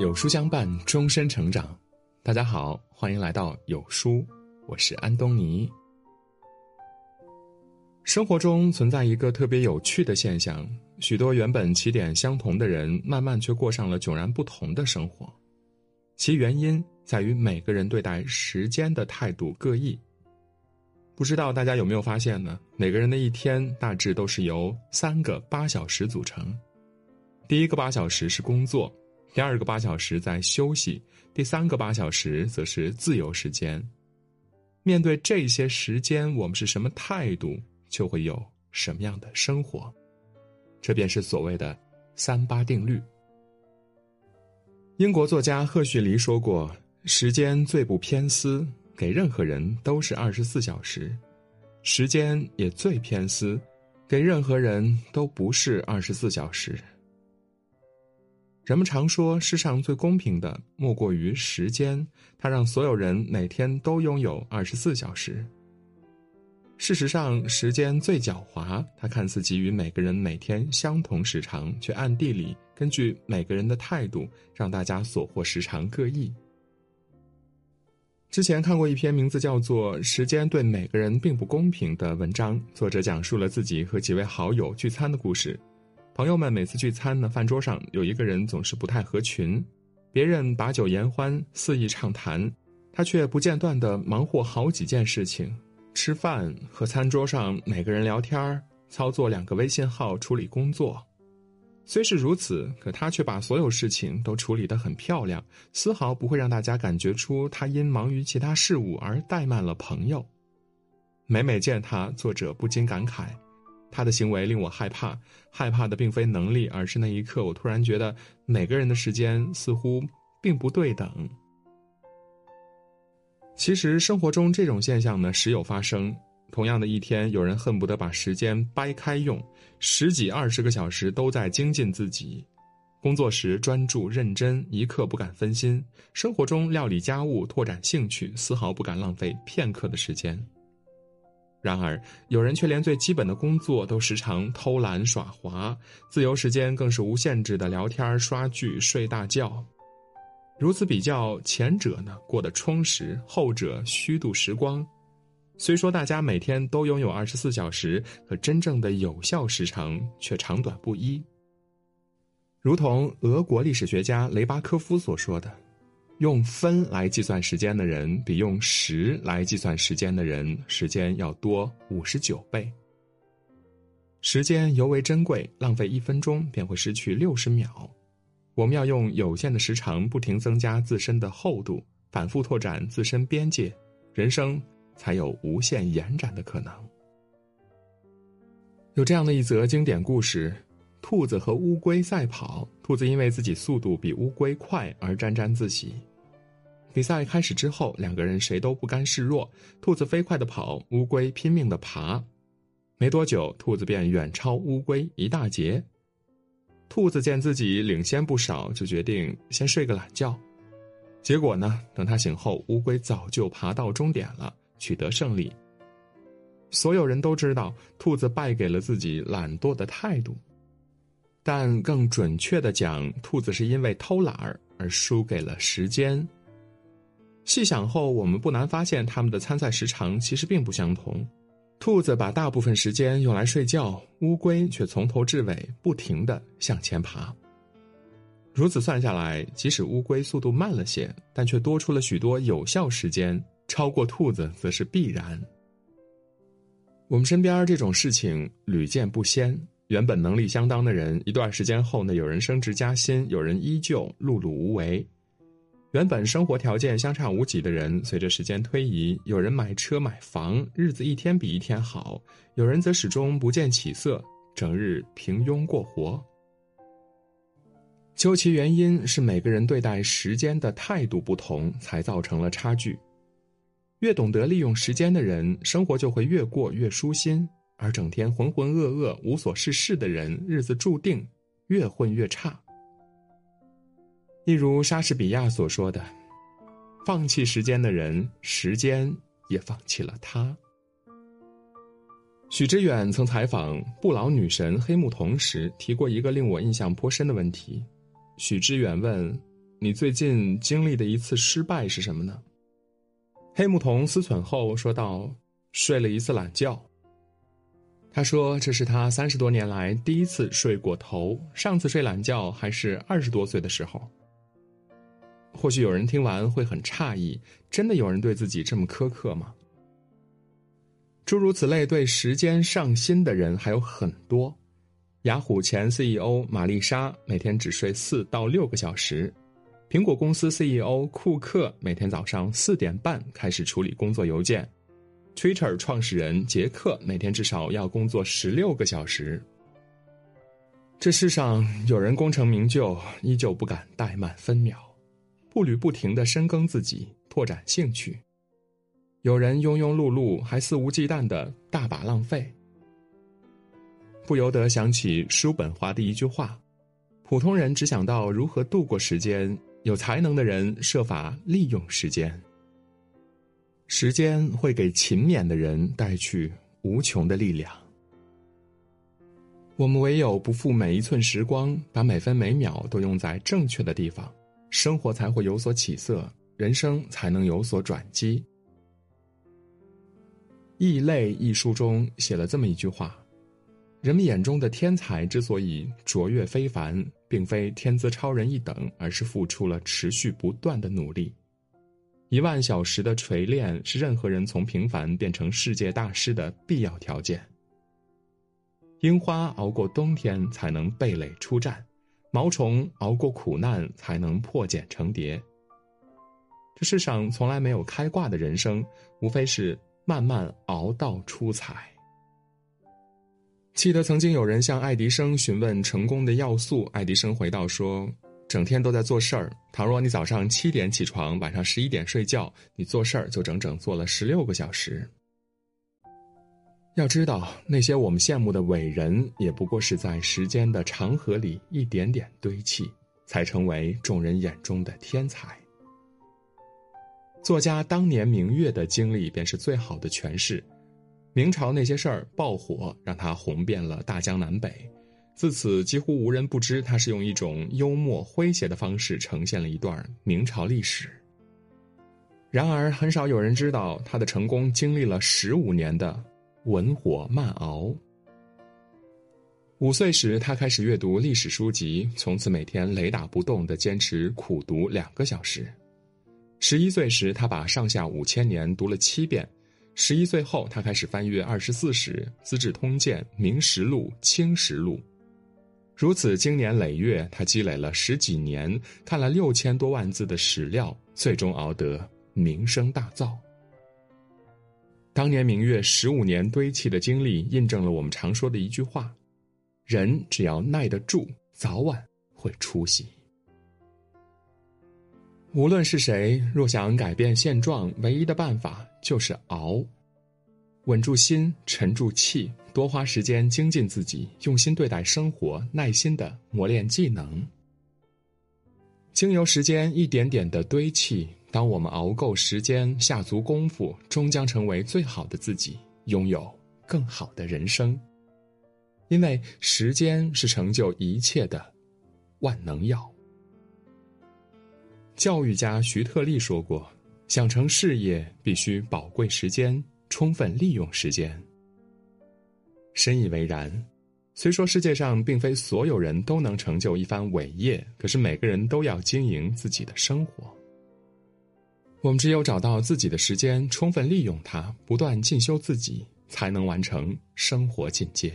有书相伴，终身成长。大家好，欢迎来到有书，我是安东尼。生活中存在一个特别有趣的现象：许多原本起点相同的人，慢慢却过上了迥然不同的生活。其原因在于每个人对待时间的态度各异。不知道大家有没有发现呢？每个人的一天大致都是由三个八小时组成，第一个八小时是工作。第二个八小时在休息，第三个八小时则是自由时间。面对这些时间，我们是什么态度，就会有什么样的生活。这便是所谓的“三八定律”。英国作家赫胥黎说过：“时间最不偏私，给任何人都是二十四小时；时间也最偏私，给任何人都不是二十四小时。”人们常说，世上最公平的莫过于时间，它让所有人每天都拥有二十四小时。事实上，时间最狡猾，它看似给予每个人每天相同时长，却暗地里根据每个人的态度，让大家所获时长各异。之前看过一篇名字叫做《时间对每个人并不公平》的文章，作者讲述了自己和几位好友聚餐的故事。朋友们每次聚餐呢，饭桌上有一个人总是不太合群，别人把酒言欢，肆意畅谈，他却不间断地忙活好几件事情：吃饭、和餐桌上每个人聊天操作两个微信号处理工作。虽是如此，可他却把所有事情都处理得很漂亮，丝毫不会让大家感觉出他因忙于其他事物而怠慢了朋友。每每见他，作者不禁感慨。他的行为令我害怕，害怕的并非能力，而是那一刻我突然觉得每个人的时间似乎并不对等。其实生活中这种现象呢时有发生。同样的一天，有人恨不得把时间掰开用，十几二十个小时都在精进自己，工作时专注认真，一刻不敢分心；生活中料理家务、拓展兴趣，丝毫不敢浪费片刻的时间。然而，有人却连最基本的工作都时常偷懒耍滑，自由时间更是无限制的聊天、刷剧、睡大觉。如此比较，前者呢过得充实，后者虚度时光。虽说大家每天都拥有二十四小时，可真正的有效时长却长短不一。如同俄国历史学家雷巴科夫所说的。用分来计算时间的人，比用时来计算时间的人时间要多五十九倍。时间尤为珍贵，浪费一分钟便会失去六十秒。我们要用有限的时长，不停增加自身的厚度，反复拓展自身边界，人生才有无限延展的可能。有这样的一则经典故事：兔子和乌龟赛跑，兔子因为自己速度比乌龟快而沾沾自喜。比赛开始之后，两个人谁都不甘示弱。兔子飞快地跑，乌龟拼命地爬。没多久，兔子便远超乌龟一大截。兔子见自己领先不少，就决定先睡个懒觉。结果呢，等他醒后，乌龟早就爬到终点了，取得胜利。所有人都知道，兔子败给了自己懒惰的态度。但更准确的讲，兔子是因为偷懒儿而输给了时间。细想后，我们不难发现，他们的参赛时长其实并不相同。兔子把大部分时间用来睡觉，乌龟却从头至尾不停地向前爬。如此算下来，即使乌龟速度慢了些，但却多出了许多有效时间，超过兔子则是必然。我们身边这种事情屡见不鲜。原本能力相当的人，一段时间后呢，有人升职加薪，有人依旧碌碌无为。原本生活条件相差无几的人，随着时间推移，有人买车买房，日子一天比一天好；有人则始终不见起色，整日平庸过活。究其原因，是每个人对待时间的态度不同，才造成了差距。越懂得利用时间的人，生活就会越过越舒心；而整天浑浑噩噩、无所事事的人，日子注定越混越差。例如莎士比亚所说的：“放弃时间的人，时间也放弃了他。”许知远曾采访不老女神黑木瞳时提过一个令我印象颇深的问题。许知远问：“你最近经历的一次失败是什么呢？黑木瞳思忖后说道：“睡了一次懒觉。”他说：“这是他三十多年来第一次睡过头，上次睡懒觉还是二十多岁的时候。”或许有人听完会很诧异，真的有人对自己这么苛刻吗？诸如此类对时间上心的人还有很多。雅虎前 CEO 玛丽莎每天只睡四到六个小时，苹果公司 CEO 库克每天早上四点半开始处理工作邮件，Twitter 创始人杰克每天至少要工作十六个小时。这世上有人功成名就，依旧不敢怠慢分秒，步履不停的深耕自己，拓展兴趣；有人庸庸碌碌，还肆无忌惮的大把浪费。不由得想起叔本华的一句话：“普通人只想到如何度过时间，有才能的人设法利用时间。时间会给勤勉的人带去无穷的力量。我们唯有不负每一寸时光，把每分每秒都用在正确的地方，生活才会有所起色，人生才能有所转机。”《异类》一书中写了这么一句话。人们眼中的天才之所以卓越非凡，并非天资超人一等，而是付出了持续不断的努力。一万小时的锤炼是任何人从平凡变成世界大师的必要条件。樱花熬过冬天才能蓓蕾出绽，毛虫熬过苦难才能破茧成蝶。这世上从来没有开挂的人生，无非是慢慢熬到出彩。记得曾经有人向爱迪生询问成功的要素，爱迪生回道说：“整天都在做事儿。倘若你早上七点起床，晚上十一点睡觉，你做事儿就整整做了十六个小时。”要知道，那些我们羡慕的伟人，也不过是在时间的长河里一点点堆砌，才成为众人眼中的天才。作家当年明月的经历，便是最好的诠释。明朝那些事儿爆火，让他红遍了大江南北，自此几乎无人不知他是用一种幽默诙谐的方式呈现了一段明朝历史。然而，很少有人知道他的成功经历了十五年的文火慢熬。五岁时，他开始阅读历史书籍，从此每天雷打不动的坚持苦读两个小时。十一岁时，他把上下五千年读了七遍。十一岁后，他开始翻阅《二十四史》《资治通鉴》《明实录》《清实录》，如此经年累月，他积累了十几年，看了六千多万字的史料，最终熬得名声大噪。当年明月十五年堆砌的经历，印证了我们常说的一句话：人只要耐得住，早晚会出息。无论是谁，若想改变现状，唯一的办法就是熬，稳住心，沉住气，多花时间精进自己，用心对待生活，耐心的磨练技能。经由时间一点点的堆砌，当我们熬够时间，下足功夫，终将成为最好的自己，拥有更好的人生。因为时间是成就一切的万能药。教育家徐特立说过：“想成事业，必须宝贵时间，充分利用时间。”深以为然。虽说世界上并非所有人都能成就一番伟业，可是每个人都要经营自己的生活。我们只有找到自己的时间，充分利用它，不断进修自己，才能完成生活进阶。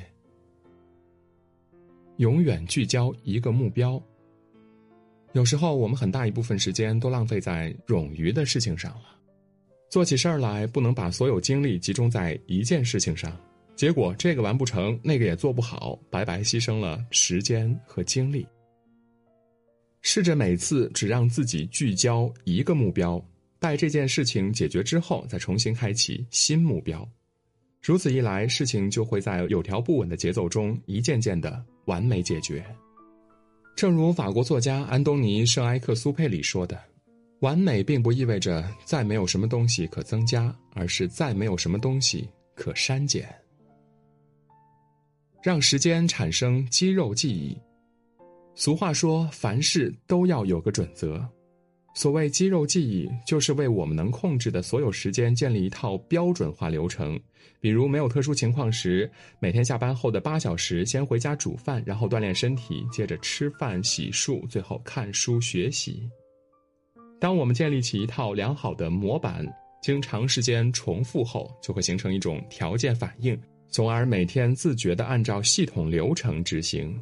永远聚焦一个目标。有时候，我们很大一部分时间都浪费在冗余的事情上了。做起事儿来，不能把所有精力集中在一件事情上，结果这个完不成，那个也做不好，白白牺牲了时间和精力。试着每次只让自己聚焦一个目标，待这件事情解决之后，再重新开启新目标。如此一来，事情就会在有条不紊的节奏中，一件件的完美解决。正如法国作家安东尼·圣埃克苏佩里说的：“完美并不意味着再没有什么东西可增加，而是再没有什么东西可删减。”让时间产生肌肉记忆。俗话说：“凡事都要有个准则，所谓肌肉记忆，就是为我们能控制的所有时间建立一套标准化流程。比如没有特殊情况时，每天下班后的八小时，先回家煮饭，然后锻炼身体，接着吃饭、洗漱，最后看书学习。当我们建立起一套良好的模板，经长时间重复后，就会形成一种条件反应，从而每天自觉地按照系统流程执行。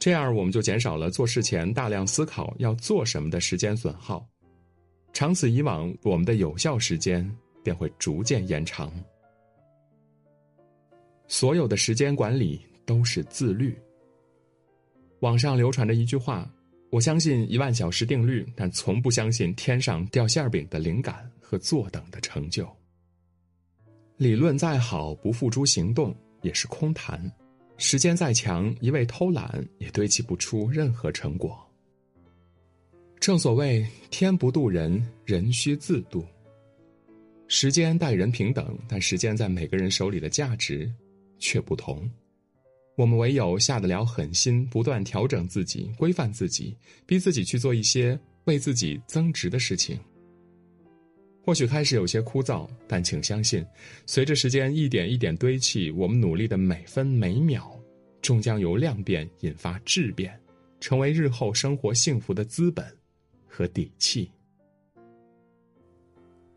这样，我们就减少了做事前大量思考要做什么的时间损耗，长此以往，我们的有效时间便会逐渐延长。所有的时间管理都是自律。网上流传着一句话：“我相信一万小时定律，但从不相信天上掉馅饼的灵感和坐等的成就。”理论再好，不付诸行动也是空谈。时间再强，一味偷懒也堆砌不出任何成果。正所谓“天不渡人，人需自渡”。时间待人平等，但时间在每个人手里的价值却不同。我们唯有下得了狠心，不断调整自己，规范自己，逼自己去做一些为自己增值的事情。或许开始有些枯燥，但请相信，随着时间一点一点堆砌，我们努力的每分每秒，终将由量变引发质变，成为日后生活幸福的资本和底气。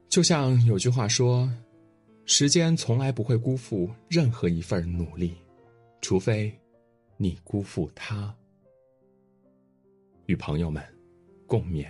就像有句话说：“时间从来不会辜负任何一份努力，除非你辜负他。”与朋友们共勉。